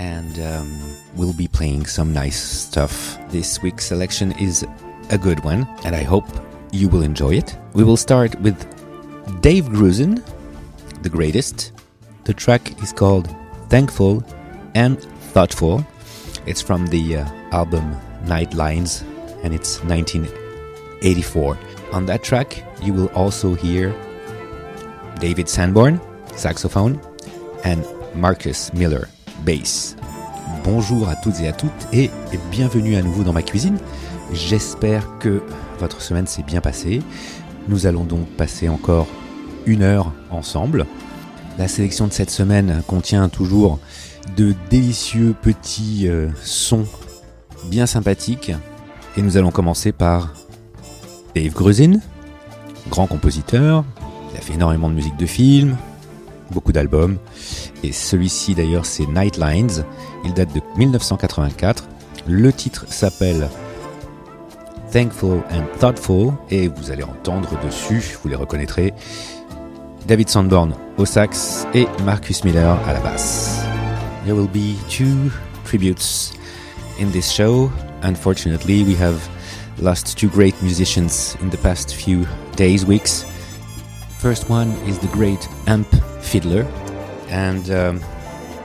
and um, we'll be playing some nice stuff. This week's selection is a good one, and I hope you will enjoy it. We will start with Dave Grusin, the greatest. The track is called Thankful and Thoughtful. It's from the uh, album Night Lines, and it's 1984. On that track, you will also hear David Sanborn, saxophone, and Marcus Miller, Bonjour à toutes et à toutes et bienvenue à nouveau dans ma cuisine. J'espère que votre semaine s'est bien passée. Nous allons donc passer encore une heure ensemble. La sélection de cette semaine contient toujours de délicieux petits euh, sons bien sympathiques. Et nous allons commencer par Dave Grusin, grand compositeur. Il a fait énormément de musique de film, beaucoup d'albums. Et celui-ci d'ailleurs c'est Nightlines. Il date de 1984. Le titre s'appelle Thankful and Thoughtful et vous allez entendre dessus, vous les reconnaîtrez, David Sanborn au sax et Marcus Miller à la basse. There will be two tributes in this show. Unfortunately, we have lost two great musicians in the past few days, weeks. First one is the great amp fiddler, and um,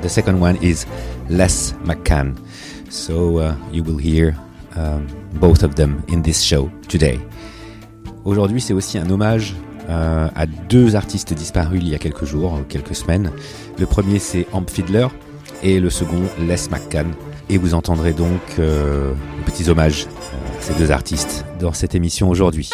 the second one is Les McCann. So uh, you will hear um, both of them in this show today. Aujourd'hui, c'est aussi un hommage euh, à deux artistes disparus il y a quelques jours, quelques semaines. Le premier, c'est Amp Fiddler, et le second, Les McCann. Et vous entendrez donc euh, de petits hommages à ces deux artistes dans cette émission aujourd'hui.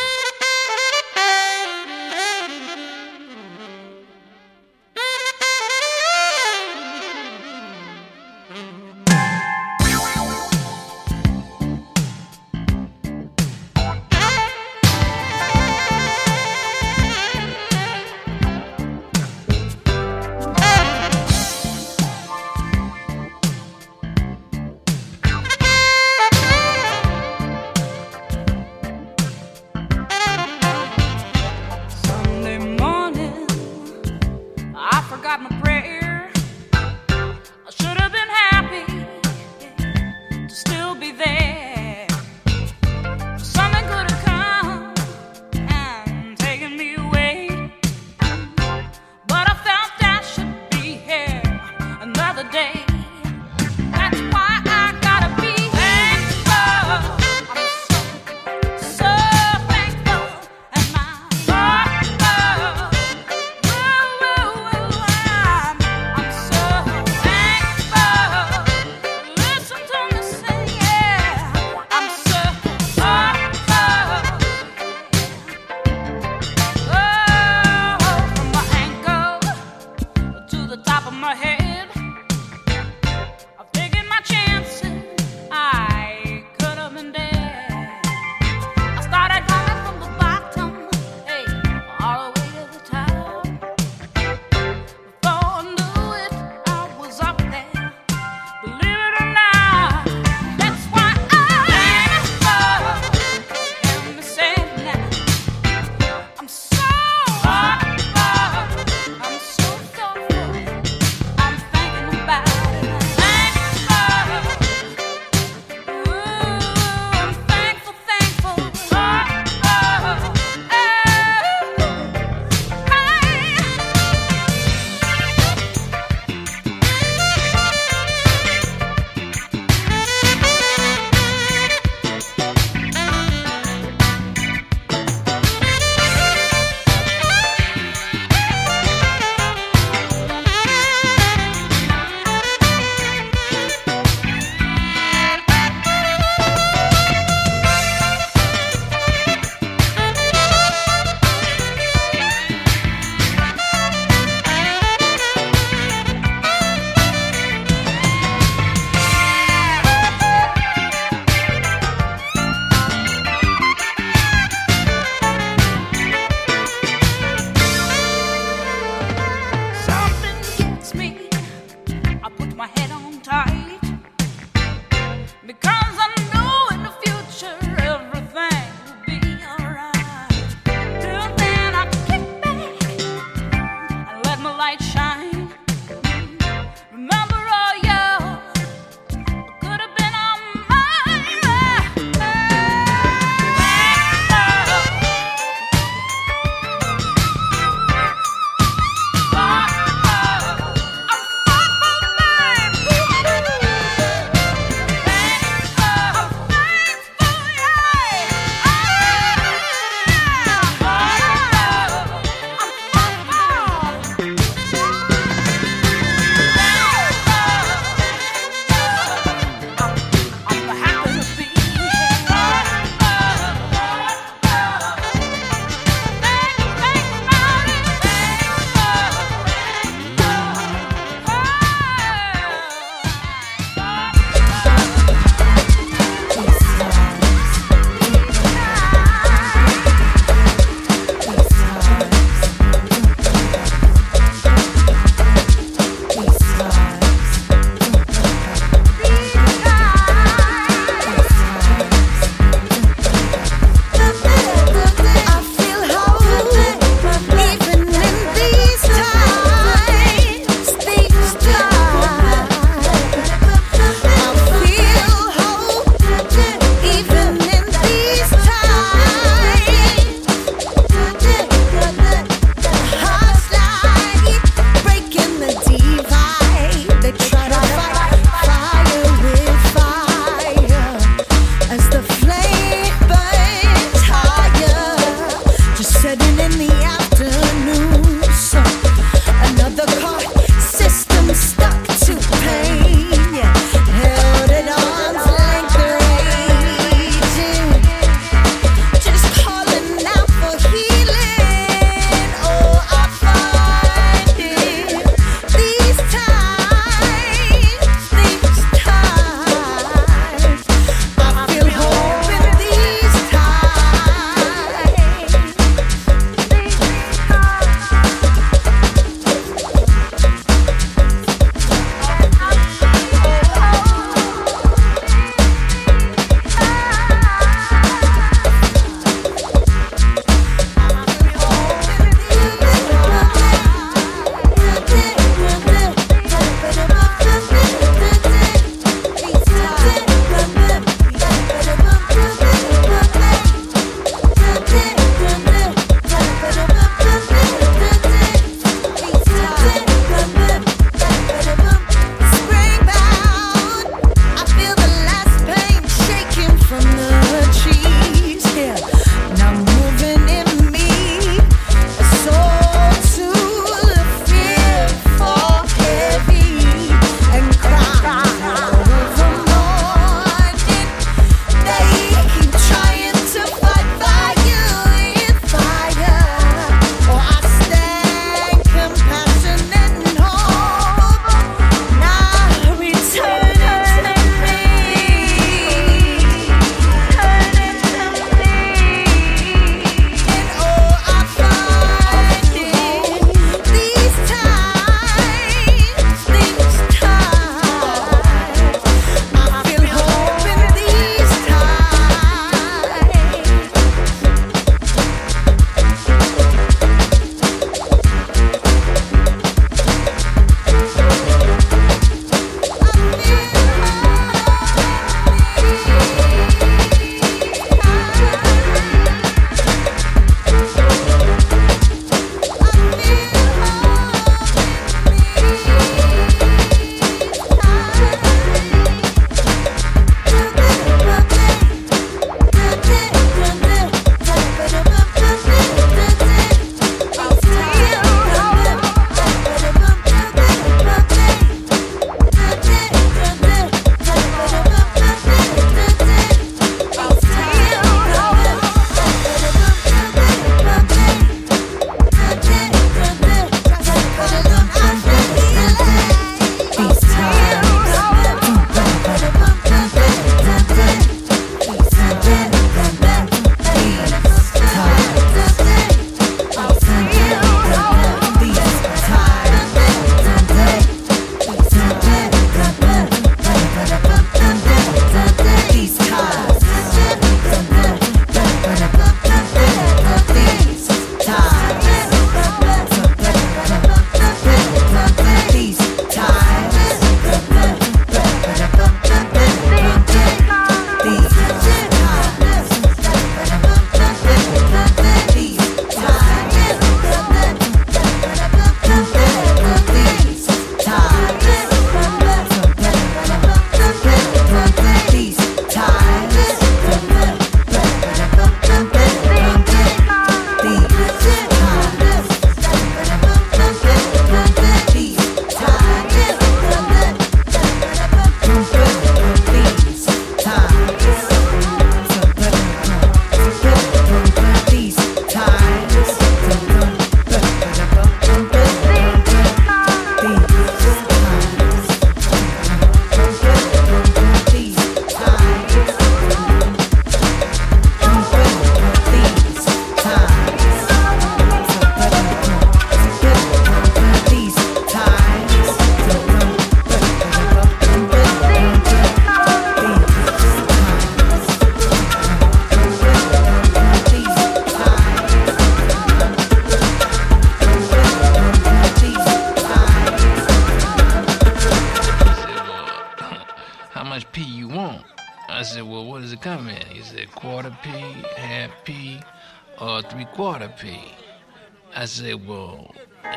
say, well,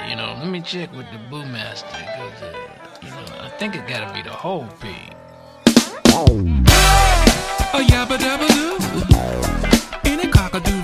you know, let me check with the brewmaster because, uh, you know, I think it gotta be the whole pig. Oh, yabba dabba doo, in a cockadoo.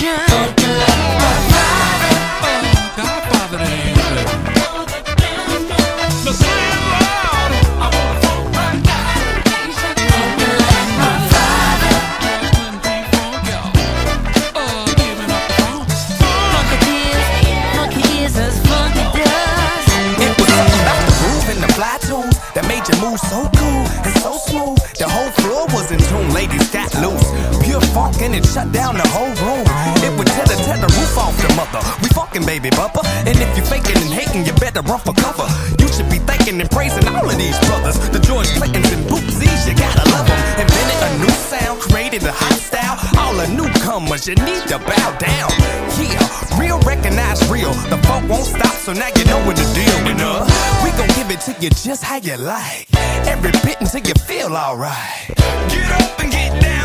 Yeah. cause you need to bow down. Yeah, real recognize real. The funk won't stop, so now you know what to deal with. Uh. We gon' give it to you just how you like. Every bit until you feel alright. Get up and get down.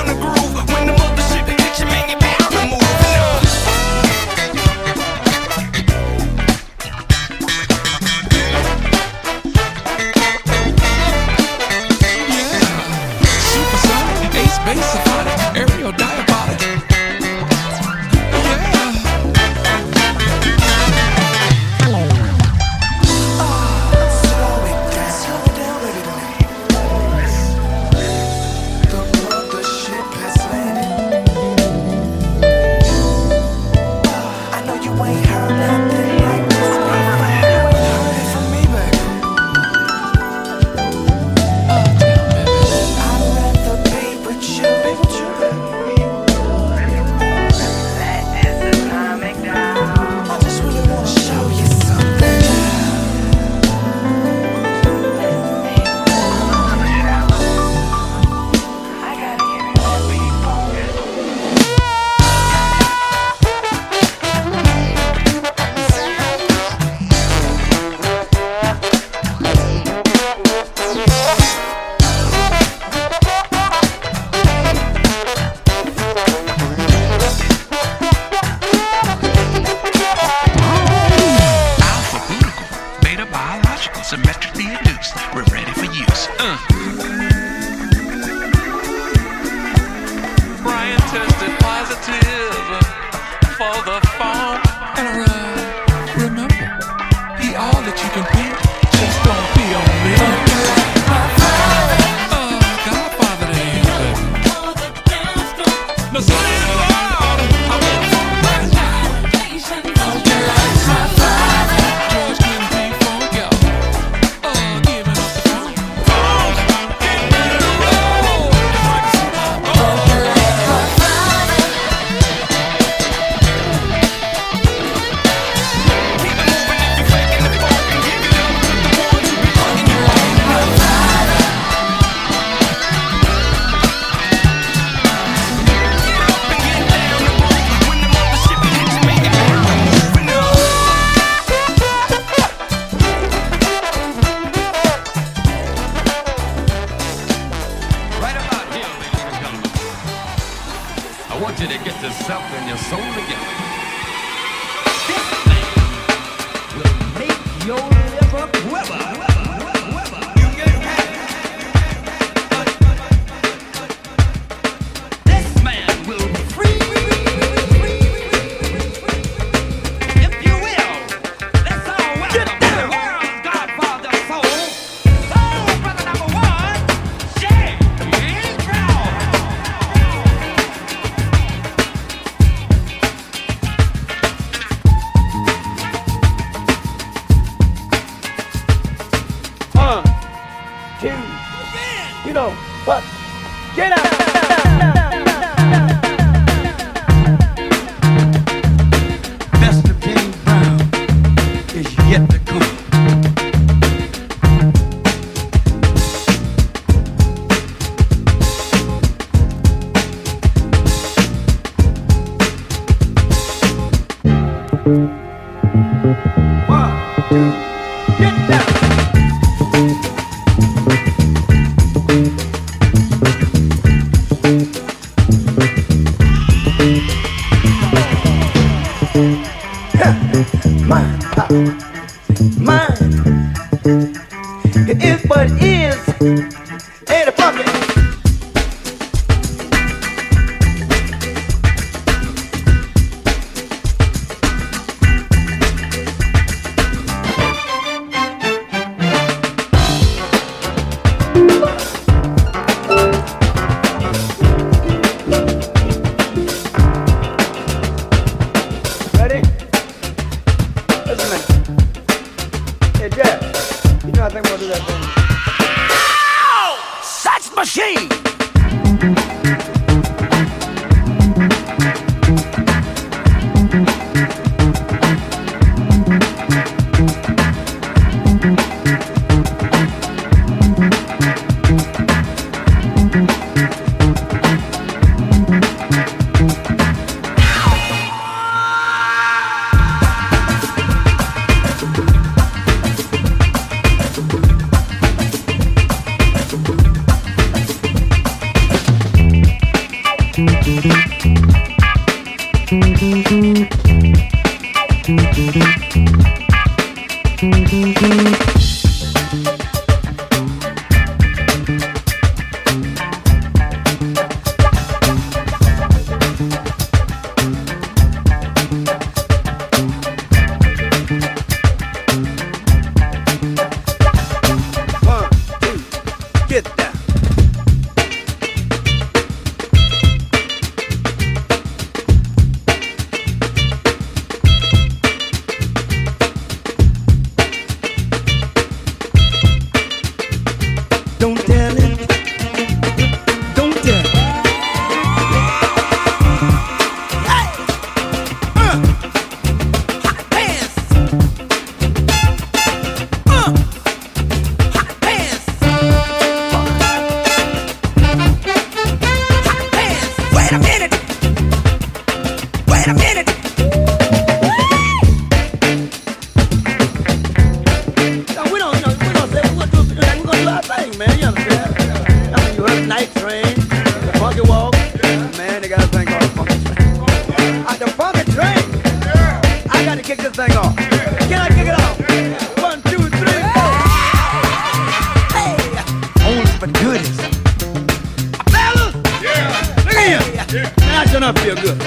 good.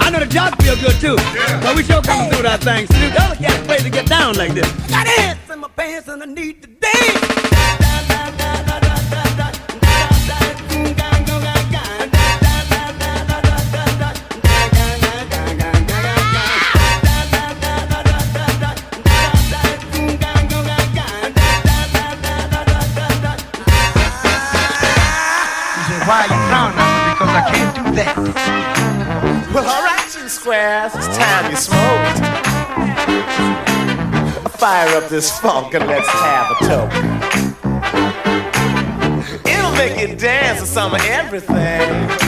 I know the job feel good too. But we sure come through that thing. Salute the other cats play to get down like this. I got ants in my pants and I need to dance. why you frown because I can't do that. Well, all right, you squares, it's time you smoked. Fire up this funk and let's have a toke. It'll make you dance to some of everything.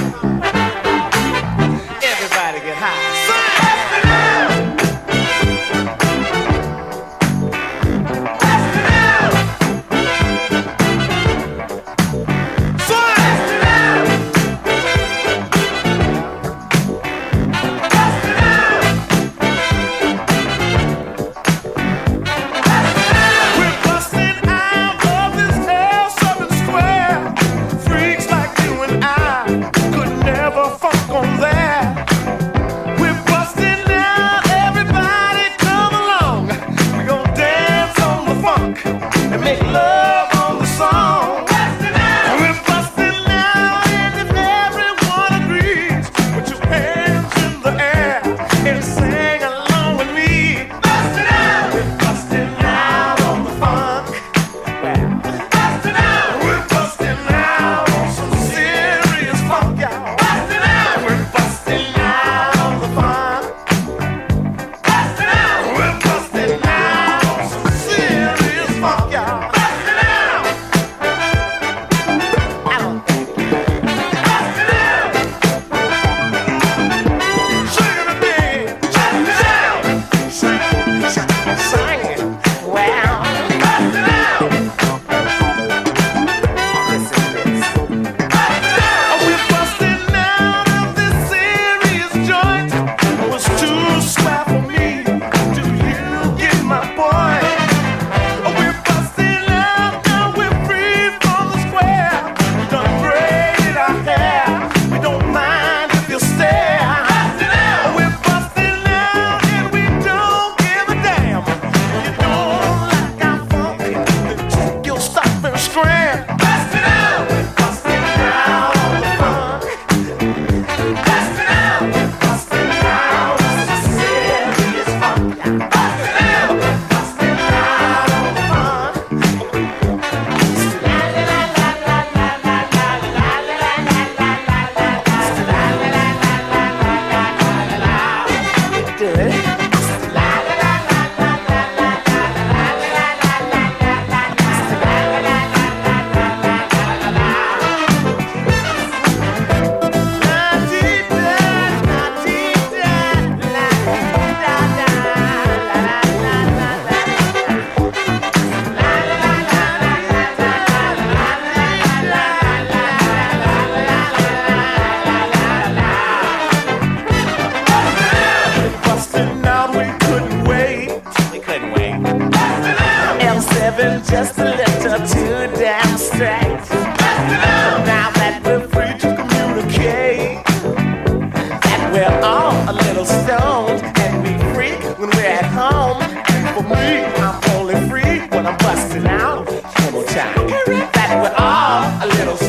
I'm busting out. One more time. That we're all a little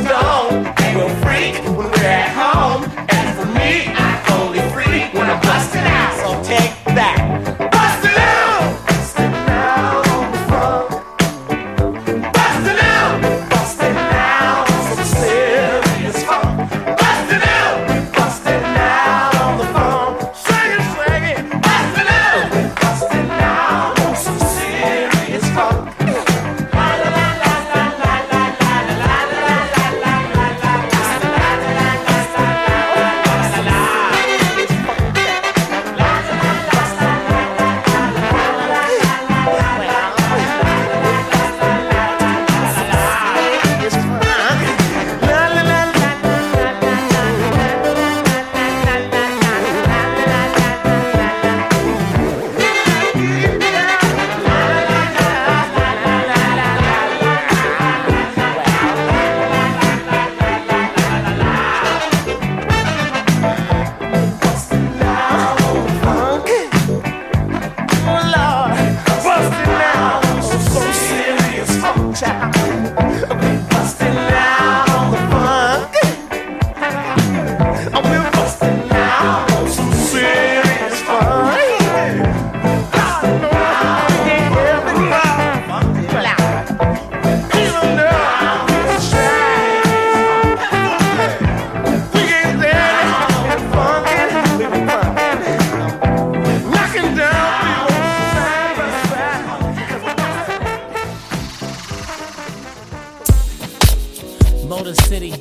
Motor City,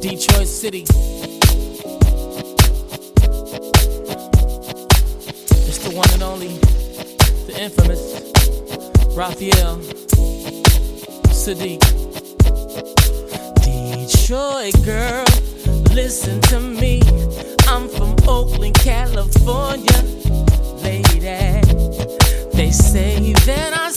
Detroit City. It's the one and only, the infamous Raphael Saadiq. Detroit girl, listen to me. I'm from Oakland, California, lady. They say that I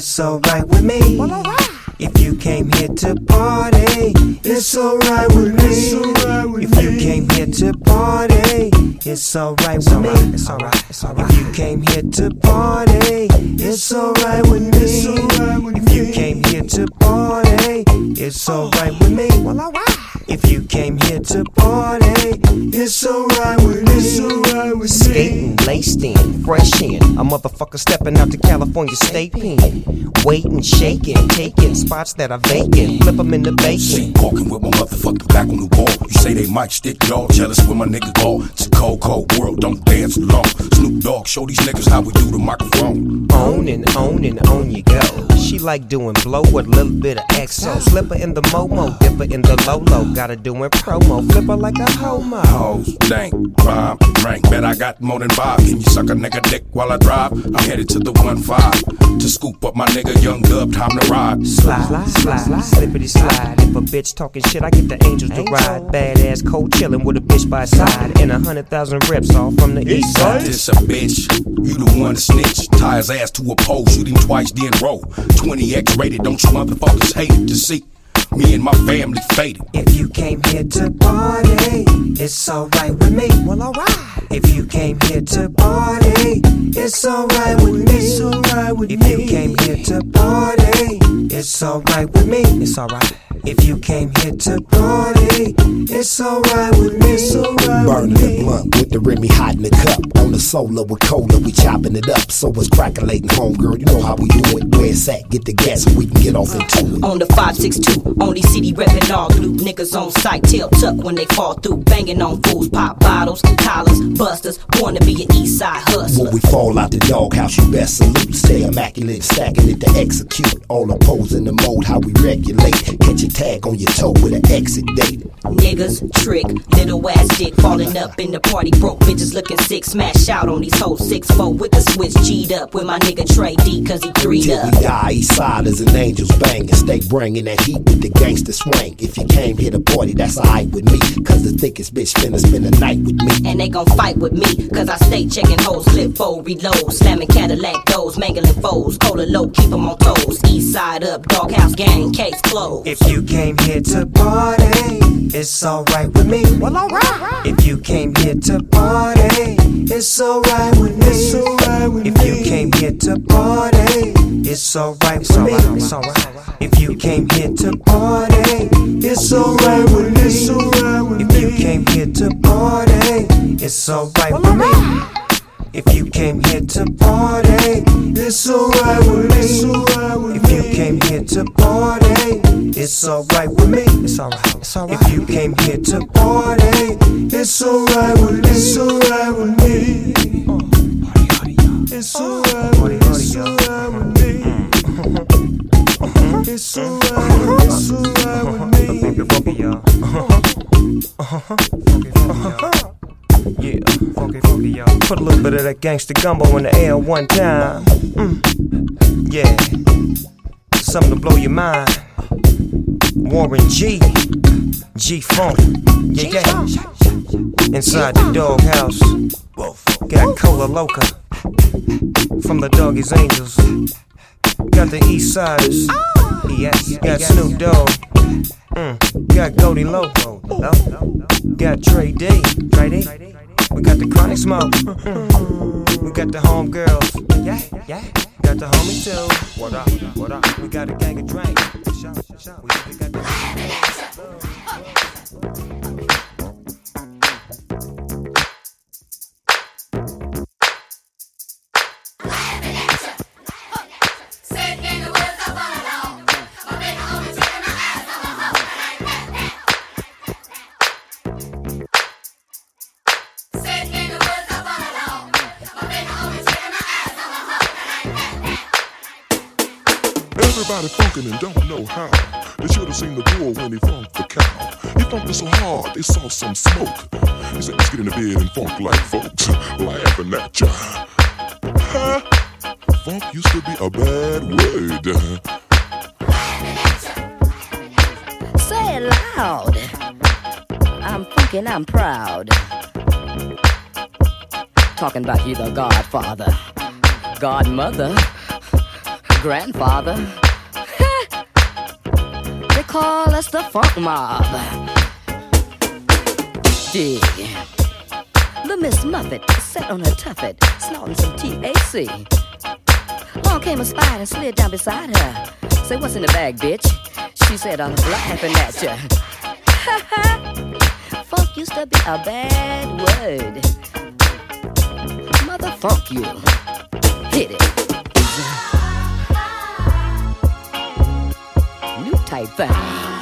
it's alright with me. If you came here to party, it's alright with me. If you came here to party, it's alright with me. It's alright, it's alright. If you came here to party, it's alright with me. If you came here to party, it's alright with me. If you came here to party, it's alright with me. It's alright with me. Skating, laced in, fresh in. A motherfucker stepping out to California State Pen. Waiting, shaking, taking spots that are vacant. Flip 'em in the bacon. Walking with my motherfucking back on the wall. You say they might stick y'all jealous when my nigga call. It's a cold, cold world, don't dance along. Snoop Dogg, show these niggas how we do the microphone. On and on and on you go. She like doing blow with a little bit of exo. Slip her in the Momo, dip her in the Lolo. Got her doing promo, flip her like a homo. Hoes, dank, rhyme, rank. Bet I got more than five. Can you suck a nigga dick while I drive? I'm headed to the one five to scoop up my nigga Young Dub. Time to ride. Slide, slide, slide, slippity slide. If a bitch talking shit, I get the angels to ride. Badass cold chillin' with a bitch by side. And a hundred thousand reps all from the east side. This a bitch, you the one to snitch. Tie his ass to a pole, shoot him twice, then roll. 20x rated, don't you motherfuckers hate to see me and my family faded. If you came here to party, it's alright with me. Well, alright. If you came here to party, it's alright with me. It's alright with if you came here to party, it's alright with me. It's alright. If you came here to party, it's alright with me. It's alright with Burning the blunt with the Remy hot in the cup. On the solar with cola, we chopping it up. So it's crackling home, girl. You know how we do it. Where it's at, get the gas so we can get off into it. On the 562, only city reppin' all loop niggas on sight, tail tuck when they fall through, banging on fools, pop bottles, collars, busters, born to be an east side hustler. When we fall out the doghouse, you best salute. Stay immaculate, stacking it to execute. All in the mode, how we regulate. Catch a tag on your toe with an exit date. Niggas, trick, little ass dick falling up in the party, broke bitches looking sick, smash out on these hoes, six four with the switch G'd up with my nigga Tray Deee, cause he threed Till up. we die, east side as an angel's banging. Stay bringing that heat with the gangster swing. If you came here to party, that's alright with me. Cause the thickest bitch finna spend the night with me. And they gon' fight with me, cause I stay checking hoes, flip fold, reload, slamming Cadillac doors, mangling foes, cola low, keep 'em on toes, east side up, doghouse gang, case closed. If you came here to party, it's alright with me. Well, alright. If you came here to party, it's alright with me. It's alright with if you came here to party, it's alright with me. It's alright. If you came here to party, it's alright with me. It's alright with if you came here to party, it's alright with me. If you came here to party, it's alright with me. If you came here to party, it's alright with me. It's alright. It's alright. If you came here to party, it's alright with me. It's alright with me. It's alright. It's alright with me. It's alright. It's alright with me. Y'all. Yeah, funky, funky, y'all. Put a little bit of that gangster gumbo in the air one time. Mm. Yeah, something to blow your mind. Warren G. G Funk. Yeah, yeah. Inside the doghouse. Got Kola Loca. From the Doggy's Angels. Got the East Siders. Yes. Got Snoop Dogg. Mm. Got Goldie Loco. Got Tray Deee. Tray Deee. We got the chronic smoke. Mm. We got the home girls. Yeah, yeah. Got the homie too. What up? What up? We got a gang of drink. We got the Everybody funkin' and don't know how. They should have seen the bull when he funked the cow. He funked it so hard they saw some smoke. He said, let's get in the bed and funk like folks, laughing at ya. Funk used to be a bad word. Say it loud. I'm fucking, I'm proud. Talking about you, the godfather, godmother, grandfather. Call us the funk mob. Dig. The Miss Muffet sat on her tuffet, snorting some TAC. Long came a spider slid down beside her. Say, what's in the bag, bitch? She said, I'm laughing at ya. Funk used to be a bad word. Mother funk you. Hit it. saiba.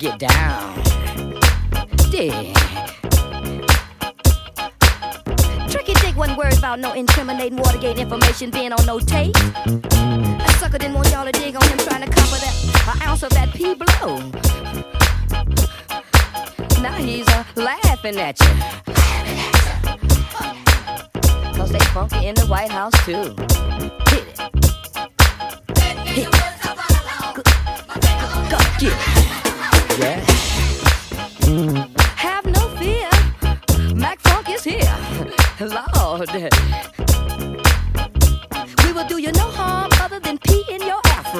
Get down. Yeah. Tricky Dick wasn't worried about no incriminating Watergate information being on no tape. That sucker didn't want y'all to dig on him trying to cover that an ounce of that P blow. Now he's uh, laughing at you. Cause they funky in the White House too.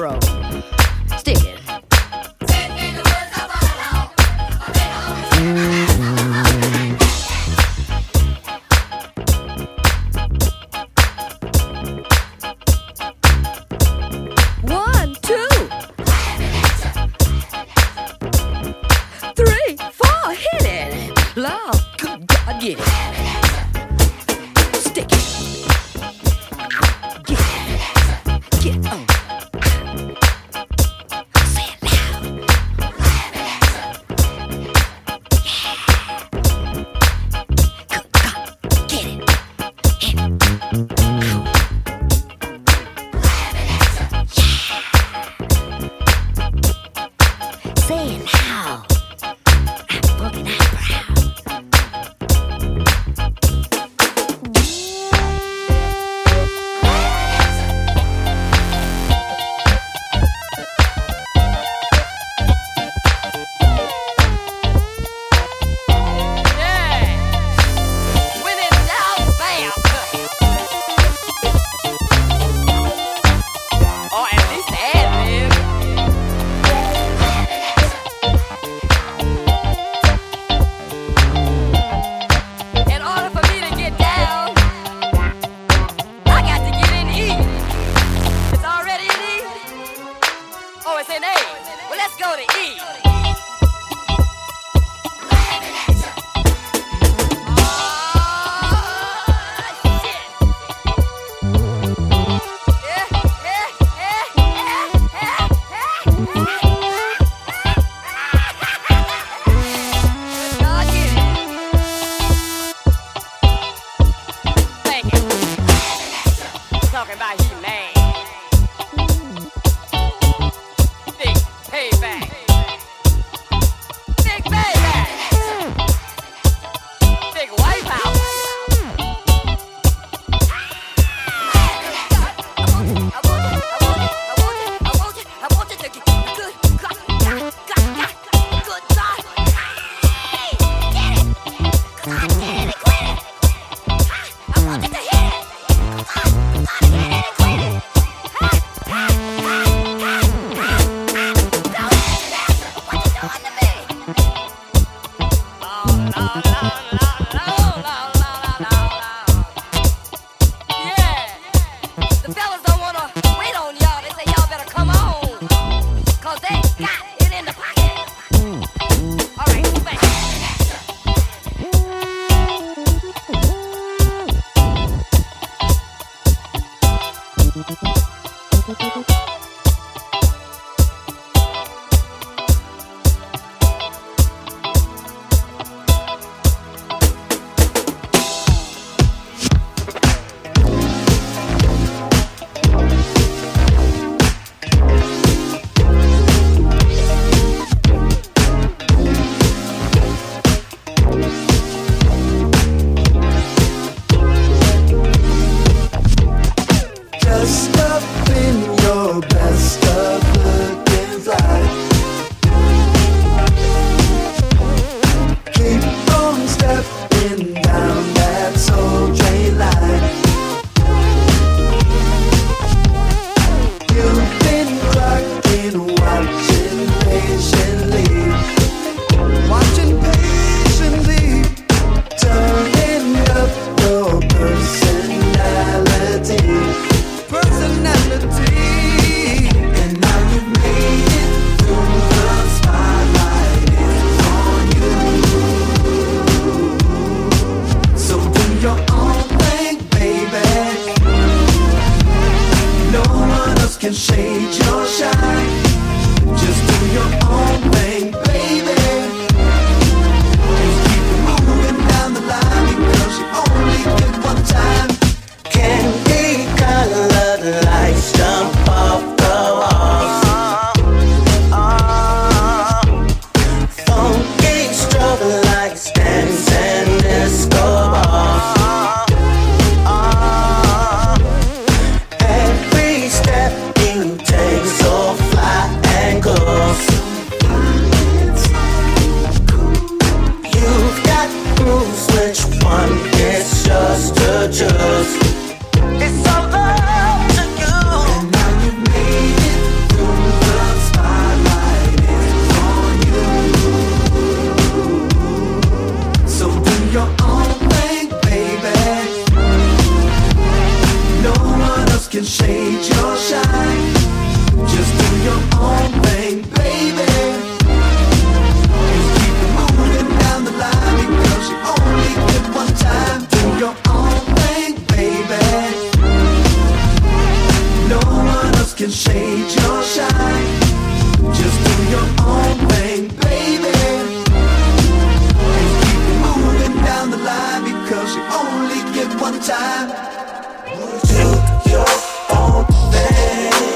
Your only get one time. Do your own thing.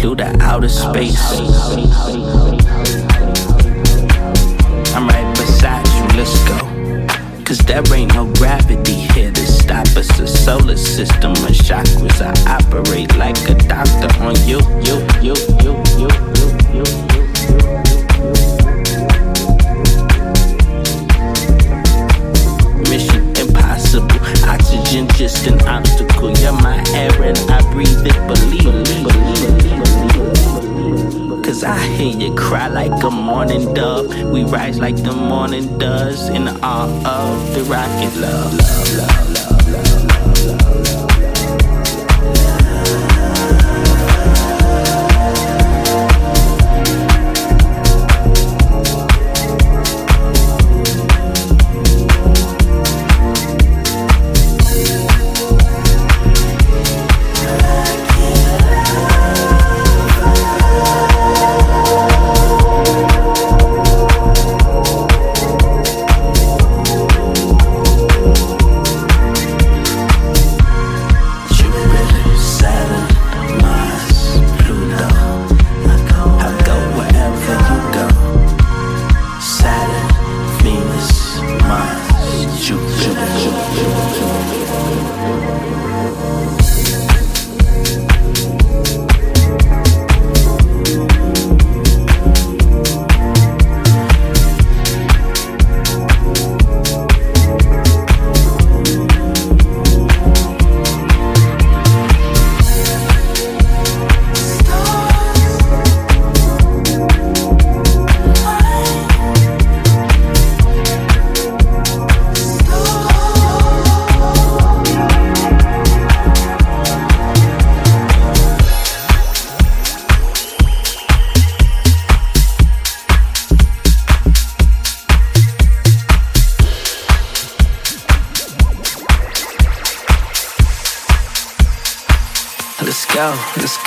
Through the outer space. I'm right beside you, let's go. Cause there ain't no gravity here to stop us. The solar system of chakras. I operate like a doctor on you, you, you, you, you, you, you, you. Just an obstacle. You're my air and I breathe it. Believe, believe, believe. Cause I hear you cry like a morning dove. We rise like the morning does in awe of the rocket love, love, love,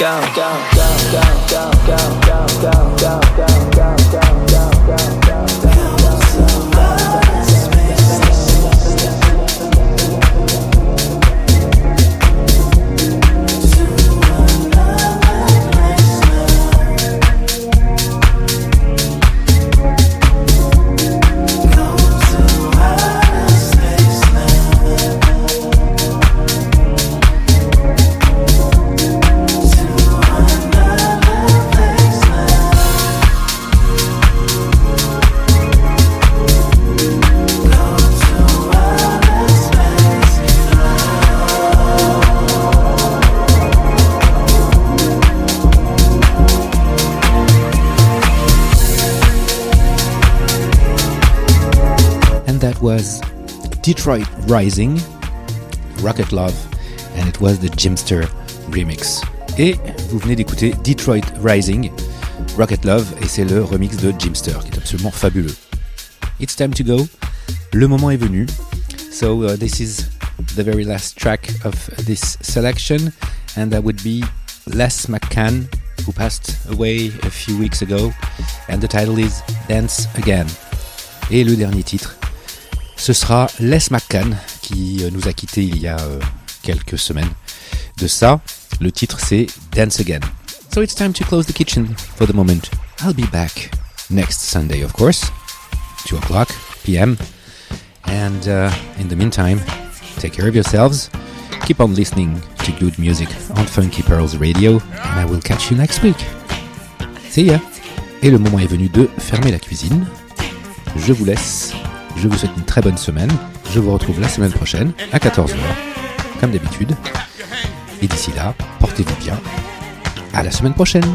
go, go, go, Detroit Rising, Rocket Love, and it was the Jimster remix. Et vous venez d'écouter Detroit Rising, Rocket Love, et c'est le remix de Jimster, qui est absolument fabuleux. It's time to go. Le moment est venu. So uh, this is the very last track of this selection, and that would be Les McCann, who passed away a few weeks ago, and the title is Dance Again. Et le dernier titre, ce sera Les McCann qui euh, nous a quittés il y a euh, quelques semaines. De ça, le titre c'est Dance Again. So it's time to close the kitchen for the moment. I'll be back next Sunday, of course, 2 o'clock p.m. And uh, in the meantime, take care of yourselves. Keep on listening to good music on Funky Pearls Radio, and I will catch you next week. See ya! Et le moment est venu de fermer la cuisine. Je vous laisse. Je vous souhaite une très bonne semaine. Je vous retrouve la semaine prochaine à 14h, comme d'habitude. Et d'ici là, portez-vous bien. À la semaine prochaine.